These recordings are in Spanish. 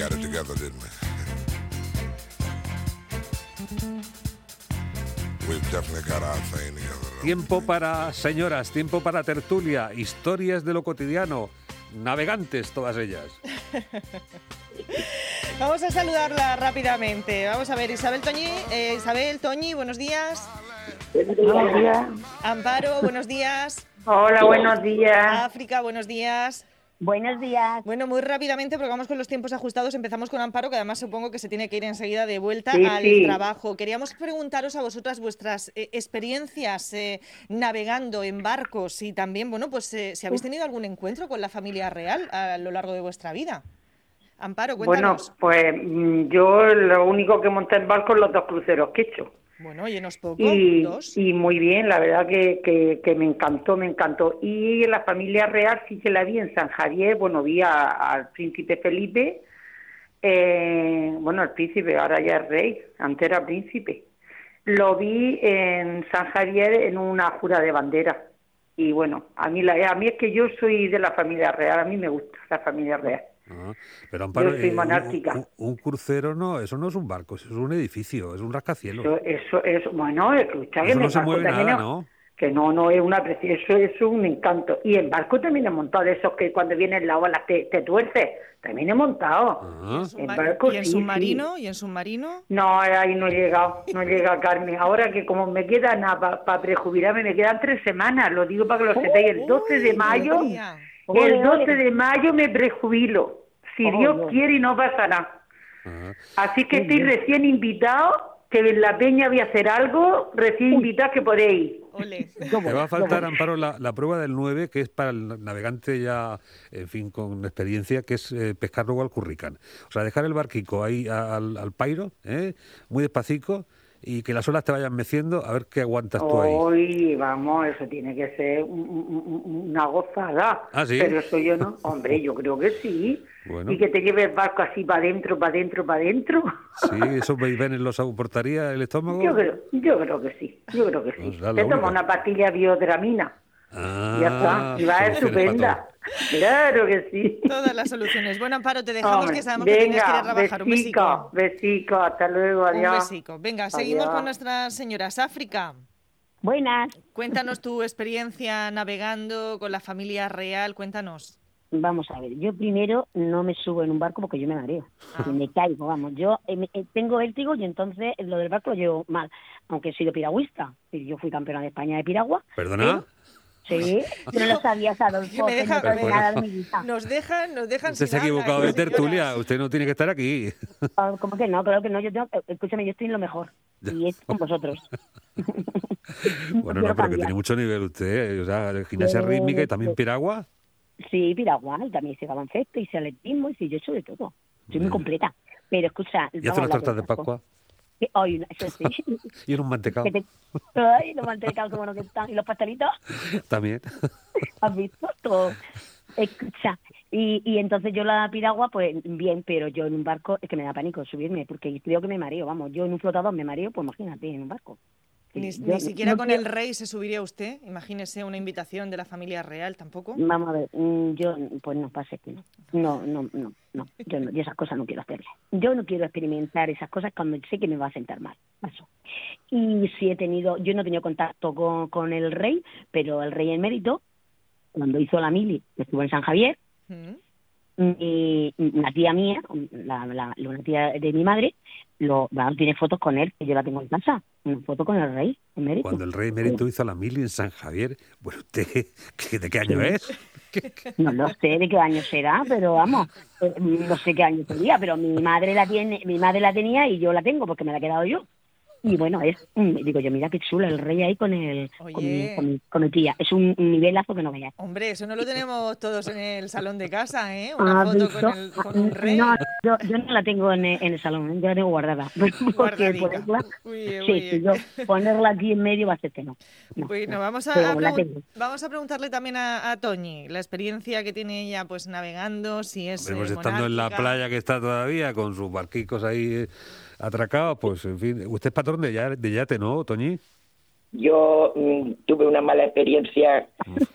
got it together, didn't we? We've definitely got our thing together. Tiempo para señoras, tiempo para tertulia, historias de lo cotidiano, navegantes todas ellas. Vamos a saludarla rápidamente. Vamos a ver, Isabel Toñi, eh, Isabel Toñi, buenos días. Buenos días. Amparo, buenos días. Hola, buenos días. África, buenos días. Buenos días. Bueno, muy rápidamente, porque vamos con los tiempos ajustados, empezamos con Amparo, que además supongo que se tiene que ir enseguida de vuelta Sí, al sí. trabajo. Queríamos preguntaros a vosotras vuestras eh, experiencias eh, navegando en barcos y también, bueno, pues eh, si habéis tenido algún encuentro con la familia real a lo largo de vuestra vida. Amparo, Bueno, cuéntanos. pues mm, yo lo único que monté en barco es los dos cruceros que he hecho. Bueno, llenos poco, Y, dos. y muy bien, la verdad que, que, que me encantó, me encantó. Y la familia real sí que la vi en San Javier, bueno, vi al príncipe Felipe, eh, bueno, el príncipe, ahora ya es rey, antes era príncipe. Lo vi en San Javier en una jura de bandera. Y bueno, a mí, la, a mí es que yo soy de la familia real, a mí me gusta la familia real. Ah, Pero Amparo, Yo soy un- monárquica. Un, un crucero no, eso no es un barco, eso es un edificio, es un rascacielos. Eso, eso, eso bueno, escucha, que no el se barco mueve también nada, es- ¿no? Que no, no es una preci- eso, es un encanto. Y en barco también he montado de esos que cuando viene la ola te, te tuerce. También he montado. Ah, En barco ¿Y en sí, submarino? ¿Y en submarino? No, ahí no he llegado, no he llegado, Carmen. Ahora que como me queda nada para prejubilarme, me quedan tres semanas, lo digo para que lo sepáis. El 12 de mayo, el Ole, 12 ole. de mayo me prejubilo. Si Ole. Dios quiere y no pasa nada. Así que estoy recién invitado, que en la peña voy a hacer algo, recién invitado que podéis. Te va a faltar, Amparo, la, la prueba del 9, que es para el navegante ya, en fin, con experiencia, que es eh, pescar luego al curricán. O sea, dejar el barquico ahí a- al, al pairo, ¿eh? muy despacito, y que las olas te vayan meciendo, a ver qué aguantas tú ahí. Hoy, vamos, eso tiene que ser un- un- un- una gozada. ¿Ah, sí? Pero eso yo no. Hombre, yo creo que sí. Bueno. Y que te lleve el barco así para adentro, para adentro, para adentro. Sí, esos vaivenes los aportaría el estómago. Yo creo, yo creo que sí. Yo creo que sí. Pues te toma una pastilla biodramina. Ah, ya está. Y va estupenda. Claro que sí. Todas las soluciones. Bueno, Amparo, te dejamos Hombre, que sabemos que tienes que ir a venga, trabajar. Un besico, besico. besico, hasta luego, Un adiós. besico. Venga, seguimos con nuestras señoras. África, Buenas. cuéntanos tu experiencia navegando con la familia real. Cuéntanos. Vamos a ver, yo primero no me subo en un barco porque yo me mareo. Ah. Me caigo, vamos. Yo eh, eh, tengo vértigo y entonces lo del barco lo llevo mal. Aunque he sido piragüista. Y Yo fui campeona de España de piragua. ¿Perdona? Sí, tú no lo sabías, Adolfo. Me deja- no me- nada de mi vida. Nos dejan, nos dejan Usted sin se ha equivocado de ¿eh, tertulia, usted no tiene que estar aquí. Ah, ¿Cómo que no? Claro que no. Yo tengo, eh, escúchame, yo estoy en lo mejor. Y es con vosotros. Bueno, no, pero que tiene mucho nivel usted, ¿eh? o sea, gimnasia Sí, rítmica y también piragua. Sí, piragua, y también hice baloncesto, hice atletismo, y sí, yo he hecho de todo. Soy muy completa. Pero escucha... Y hace hablar tortas de. Pascua Ay, no, eso sí. y en un mantecado Que te- Ay, los mantecados, qué bueno que están. Y los pastelitos, también. ¿has visto? Todo. Escucha. Y, y entonces yo la piragua, pues bien, pero yo en un barco es que me da pánico subirme, porque creo que me mareo, vamos. Yo en un flotador me mareo, pues imagínate, en un barco. Ni, Sí, ni yo siquiera no con quiero- el rey se subiría usted. Imagínese una invitación de la familia real, tampoco. Vamos a ver, mm, yo, pues no, pasa que no. No, no, no, no. Yo, no, yo esas cosas no quiero hacerlas. Yo no quiero experimentar esas cosas cuando sé que me va a sentar mal. Paso. Y sí he tenido, yo no he tenido contacto con, con el rey, pero el rey emérito, cuando hizo la mili, estuvo en San Javier, Mm. Y una tía mía, la, la, una tía de mi madre, lo, bueno, tiene fotos con él, que yo la tengo en casa, una foto con el rey emérito. Cuando el rey mérito hizo la mili en San Javier, bueno, usted, ¿qué- ¿de qué año es? No lo sé de qué año será, pero vamos, eh, no sé qué año sería, pero mi madre la tiene, mi madre la tenía y yo la tengo porque me la he quedado yo. Y bueno, es, digo yo, mira qué chulo el rey ahí con el, con, mi, con, mi, con mi tía. Es un nivelazo que no veas. Hombre, eso no lo tenemos todos en el salón de casa, ¿eh? Una Ah, foto ¿visto? con, el, con un rey. No, yo, yo no la tengo en, el- en el salón, yo la tengo guardada. Porque ponerla, bien, sí, bien. yo ponerla aquí en medio va a ser que no. no, Bueno, no. vamos a, a vamos a preguntarle también a, a Toñi la experiencia que tiene ella pues navegando, si es Hombre, pues eh, estando en la playa que está todavía, con sus barquicos ahí eh, atracados, pues en fin. Usted es patrón de, ya- de yate, ¿no, Toñi? Yo mm, tuve una mala experiencia.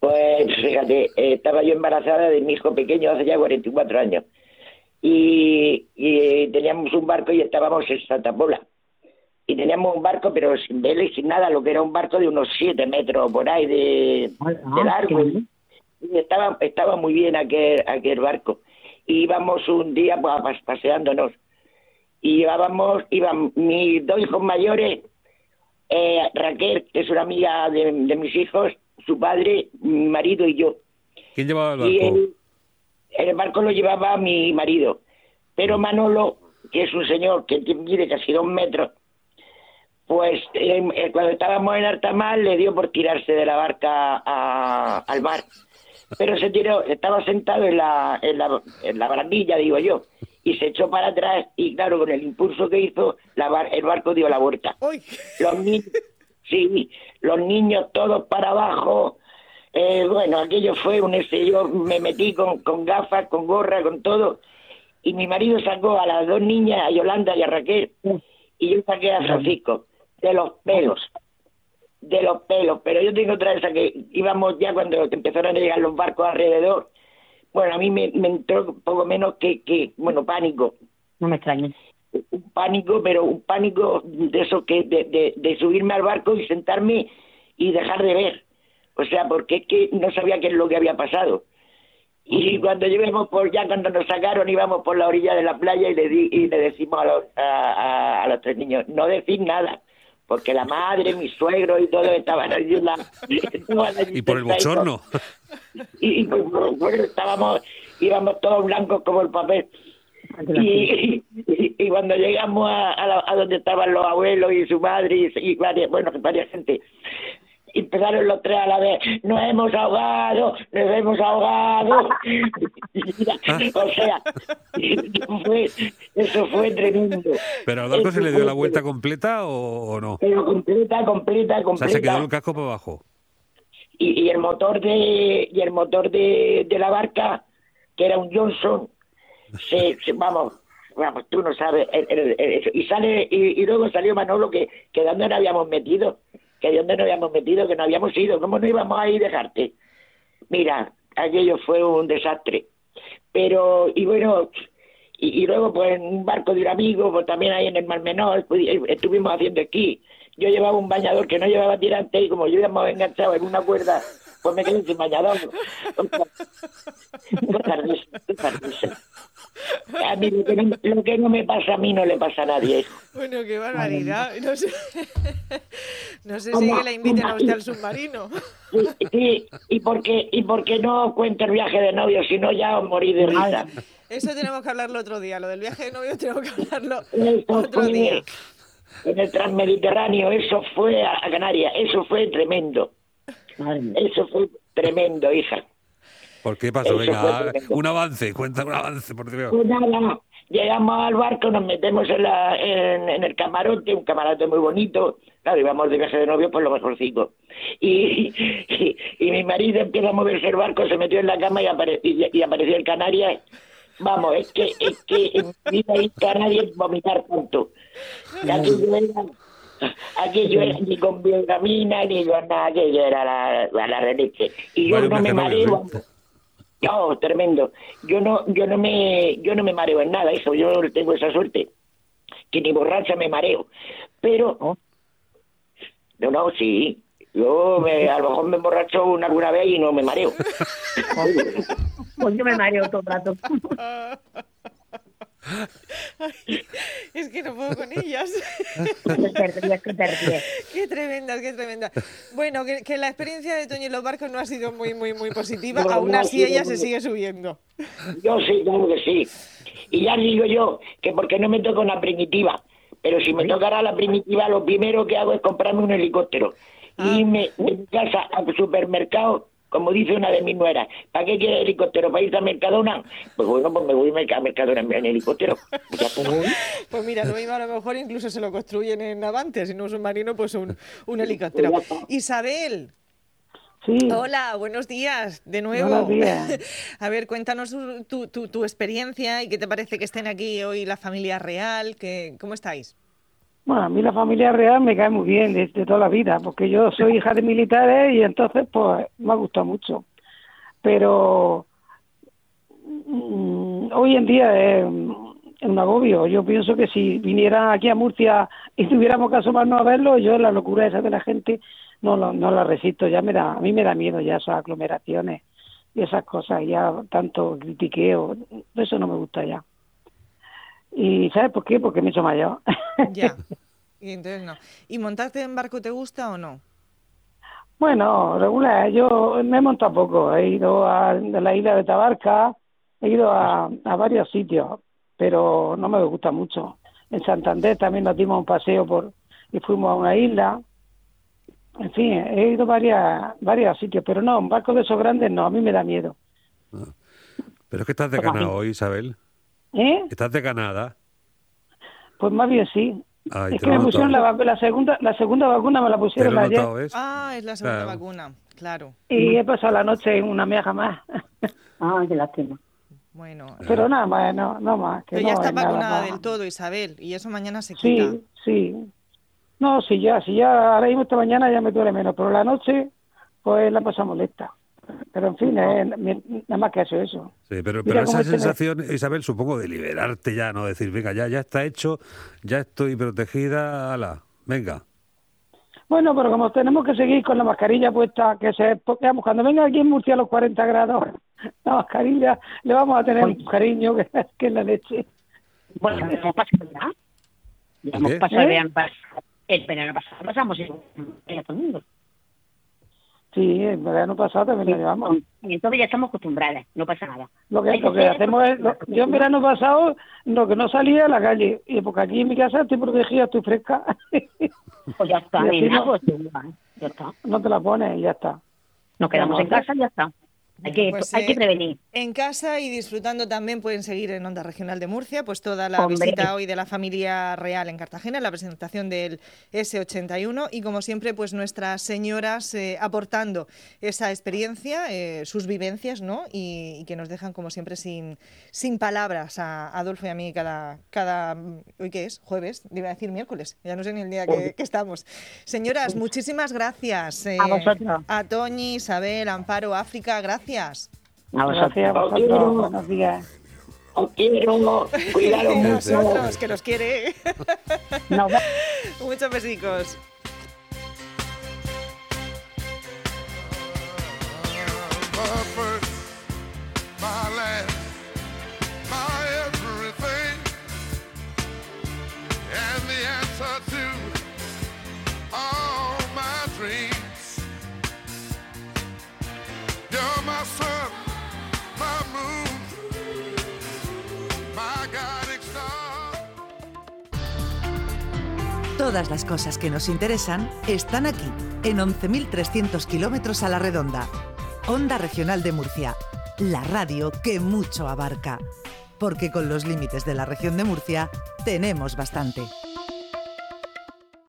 Pues fíjate, eh, estaba yo embarazada de mi hijo pequeño hace ya 44 años. y, y teníamos un barco y estábamos en Santa Pola. Y teníamos un barco, pero sin vela y sin nada, lo que era un barco de unos siete metros por ahí de, Ah, de largo. Y estaba, estaba muy bien aquel, aquel barco. Y íbamos un día pues, pas- paseándonos. Y llevábamos, iban mis dos hijos mayores, eh, Raquel, que es una amiga de, de mis hijos, su padre, mi marido y yo. ¿Quién llevaba el Y barco? el, el barco lo llevaba mi marido. Pero Manolo, que es un señor que mide casi dos metros, pues eh, cuando estábamos en Artamar le dio por tirarse de la barca a- al mar. Pero se tiró, estaba sentado en la, en, la, en la barandilla, digo yo, y se echó para atrás y claro, con el impulso que hizo, la bar- el barco dio la vuelta. Los niños, sí, los niños todos para abajo. Eh, bueno, aquello fue un este, yo me metí con, con gafas, con gorra, con todo, y mi marido sacó a las dos niñas, a Yolanda y a Raquel, y yo saqué a Francisco, de los pelos, de los pelos, pero yo tengo otra vez que íbamos ya cuando empezaron a llegar los barcos alrededor, bueno, a mí me, me entró poco menos que, que, bueno, pánico, No me extraña. un pánico, pero un pánico de eso que de, de, de subirme al barco y sentarme y dejar de ver. O sea, porque es que no sabía qué es lo que había pasado. Y cuando llevemos por ya cuando nos sacaron íbamos por la orilla de la playa y le di, y le decimos a los, a, a- a los tres niños no decir nada porque la madre, mi suegro y todo estaban allí en la- estaban allí Y por el bochorno. Y, y, pues, bueno, estábamos íbamos todos blancos como el papel y, y, y cuando llegamos a, a, la- a donde estaban los abuelos y su madre y, y varias, bueno, varias gente, empezaron los tres a la vez, nos hemos ahogado, nos hemos ahogado. o sea, eso fue, eso fue tremendo. ¿Pero al barco se le dio la vuelta completa o, o no? Pero completa, completa, O sea, completa. se quedó el casco para abajo. Y, y el motor de y el motor de, de la barca que era un Johnson se, vamos vamos tú no sabes el- y sale y, luego salió Manolo que que de dónde nos habíamos metido que de dónde nos habíamos metido que no habíamos ido cómo no íbamos a ir a dejarte mira aquello fue un desastre. Pero y bueno y, y luego pues en un barco de un amigo pues también ahí en el Mar Menor pues, eh, estuvimos haciendo esquí yo llevaba un bañador que no llevaba tirante y como yo íbamos enganchado en una cuerda pues me quedé sin bañador a mí lo que, no, lo que no me pasa a mí no le pasa a nadie. Bueno, qué barbaridad. No sé, no sé si la inviten a usted al submarino. Sí, sí, y porque y porque no cuento el viaje de novio si no ya os morí de risa Eso tenemos que hablarlo otro día. Lo del viaje de novio tenemos que hablarlo otro día. En el Transmediterráneo, eso fue a, a Canarias, eso fue tremendo, eso fue tremendo, hija. ¿Por qué pasó? Eso Venga, un avance, cuenta un avance, por Dios. Pues nada, llegamos al barco, nos metemos en, la, en, en el camarote, un camarote muy bonito, claro, íbamos de viaje de novio, pues lo mejorcito. Y, y, y mi marido empieza a moverse el barco, se metió en la cama y, apare- y, y apareció en Canarias. Vamos, es que, es que en mi vida he visto a nadie vomitar tanto. Aquello era, aquello era ni con biogamina ni con nada, aquello era la, la, la releche. Y yo no me mareo. No, tremendo. Yo no, yo no me, yo no me mareo en nada, hijo. Yo tengo esa suerte, que ni borracha me mareo. Pero, no, no, sí. Yo me, a lo mejor me emborracho una alguna vez y no me mareo. Pues yo me mareo todo el rato. Es que no puedo con ellas. que te ríes, que te ríes. Qué tremenda, qué tremenda. Bueno, que, que la experiencia de Toño en los barcos no ha sido muy, muy, muy positiva. No, Aún no así ella muy- se sigue subiendo. Yo sí, claro que sí. Y ya digo yo que porque no me toca una primitiva. Pero si me tocara la primitiva, lo primero que hago es comprarme un helicóptero. Y irme de mi casa al supermercado, como dice una de mis nueras. ¿Para qué quiere helicóptero? ¿Para irse a Mercadona? Pues bueno, pues me voy a Mercadona en helicóptero. Pues. Pues mira, lo mismo a lo mejor incluso se lo construyen en Avantes, si no un submarino, pues un, un helicóptero. Isabel, Sí, hola, buenos días de nuevo. Buenos días. A ver, cuéntanos tu, tu- tu- tu experiencia y qué te parece que estén aquí hoy la familia real, que, ¿cómo estáis? Bueno, a mí la familia real me cae muy bien desde toda la vida, porque yo soy hija de militares y entonces pues me ha gustado mucho. Pero mm, hoy en día es, es un agobio. Yo pienso que si vinieran aquí a Murcia y tuviéramos que asomarnos a verlo, yo la locura esa de la gente no, lo- no la resisto. Ya me da, a mí me da miedo ya esas aglomeraciones y esas cosas, ya tanto critiqueo, eso no me gusta ya. ¿Y sabes por qué? Porque me hecho mayor. Ya. Y entonces no. ¿Y montarte en barco te gusta o no? Bueno, regular, yo me he montado poco, he ido a, la isla de Tabarca, he ido a, a varios sitios, pero no me gusta mucho. En Santander también nos dimos un paseo por y fuimos a una isla. En fin, he ido a varias, varios sitios, pero no, un barco de esos grandes no, a mí me da miedo. Pero es que estás de ganado hoy, Isabel. ¿Eh? Estás de ganada. Pues más bien sí. Ay, es que me pusieron la, la segunda la segunda vacuna, me la pusieron ayer. Ah, es la segunda Claro. vacuna. Claro. y he pasado la noche en una meja más. Ah, qué lástima. Bueno. pero nada más, no, no más. Que Pero ya no está es nada vacunada del todo, Isabel, y eso mañana se quita. Sí, sí. No, sí, ya, sí, ya, ahora mismo esta mañana ya me duele menos, pero la noche, pues la pasamos molesta. Pero en fin, eh, nada más que eso, eso. Sí, pero, pero esa sensación, Isabel, supongo de liberarte ya, ¿no? Decir, venga, ya, ya está hecho, ya estoy protegida, ala, venga. Bueno, pero como tenemos que seguir con la mascarilla puesta, que se, porque, vamos, cuando venga aquí en Murcia a los 40 grados, la mascarilla le vamos a tener un cariño que, que es la leche. Bueno, hemos pasado ya. Ya hemos pasado ¿Eh? el verano pasado. El verano pasado pasamos en todo el mundo. Sí, el verano pasado también lo llevamos. Y entonces ya estamos acostumbradas, no pasa nada. Lo que, lo que hacemos es, lo- yo en verano pasado, lo que no salía a la calle, y porque aquí en mi casa estoy protegida, estoy fresca, Pues ya está, no- pues ya está. no te la pones y ya está. Nos quedamos en casa y ya está. Hay que, Pues, hay que eh, prevenir. En casa y disfrutando también pueden seguir en Onda Regional de Murcia, pues toda la Hombre. visita hoy de la familia real en Cartagena, la presentación del S81 y como siempre pues nuestras señoras eh, aportando esa experiencia, eh, sus vivencias, ¿no? Y, y que nos dejan como siempre sin, sin palabras a Adolfo y a mí cada, cada hoy qué es, jueves, iba a decir miércoles, ya no sé ni el día que, que estamos. Señoras, muchísimas gracias. eh, A vosotros. A Toñi, Isabel, Amparo, África, gracias. A vosotros. Gracias a vosotros. Buenos días. Os quiero, cuidaros mucho. Nosotros, que los quiere. Nos vemos. Muchos besicos. Todas las cosas que nos interesan están aquí, en 11.300 kilómetros a la redonda. Onda Regional de Murcia, la radio que mucho abarca. Porque con los límites de la región de Murcia tenemos bastante.